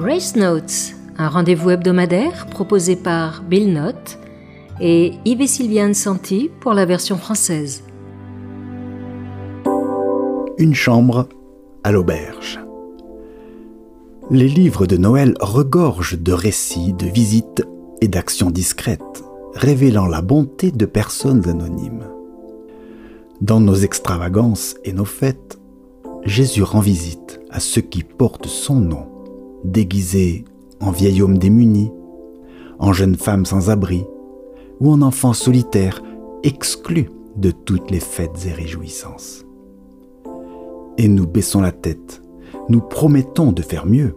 Grace Notes, un rendez-vous hebdomadaire proposé par Bill Nott et Yves et Sylviane Santi pour la version française. Une chambre à l'auberge. Les livres de Noël regorgent de récits, de visites et d'actions discrètes, révélant la bonté de personnes anonymes. Dans nos extravagances et nos fêtes, Jésus rend visite à ceux qui portent son nom, déguisés en vieil homme démuni, en jeune femme sans abri, ou en enfant solitaire, exclu de toutes les fêtes et réjouissances. Et nous baissons la tête, nous promettons de faire mieux,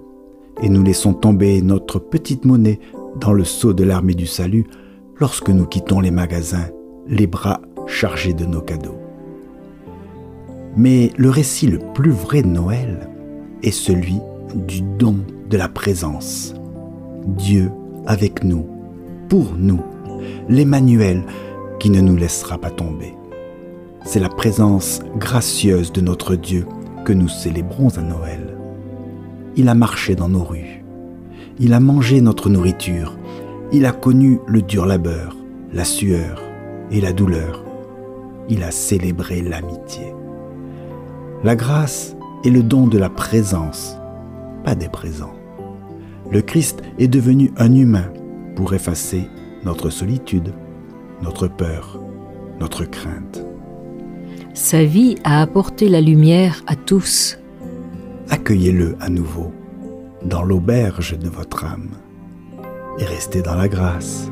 et nous laissons tomber notre petite monnaie dans le seau de l'armée du salut lorsque nous quittons les magasins, les bras chargés de nos cadeaux. Mais le récit le plus vrai de Noël est celui du don de la présence. Dieu avec nous, pour nous, l'Emmanuel qui ne nous laissera pas tomber. C'est la présence gracieuse de notre Dieu que nous célébrons à Noël. Il a marché dans nos rues. Il a mangé notre nourriture. Il a connu le dur labeur, la sueur et la douleur. Il a célébré l'amitié. La grâce est le don de la présence, pas des présents. Le Christ est devenu un humain pour effacer notre solitude, notre peur, notre crainte. Sa vie a apporté la lumière à tous. Accueillez-le à nouveau dans l'auberge de votre âme et restez dans la grâce.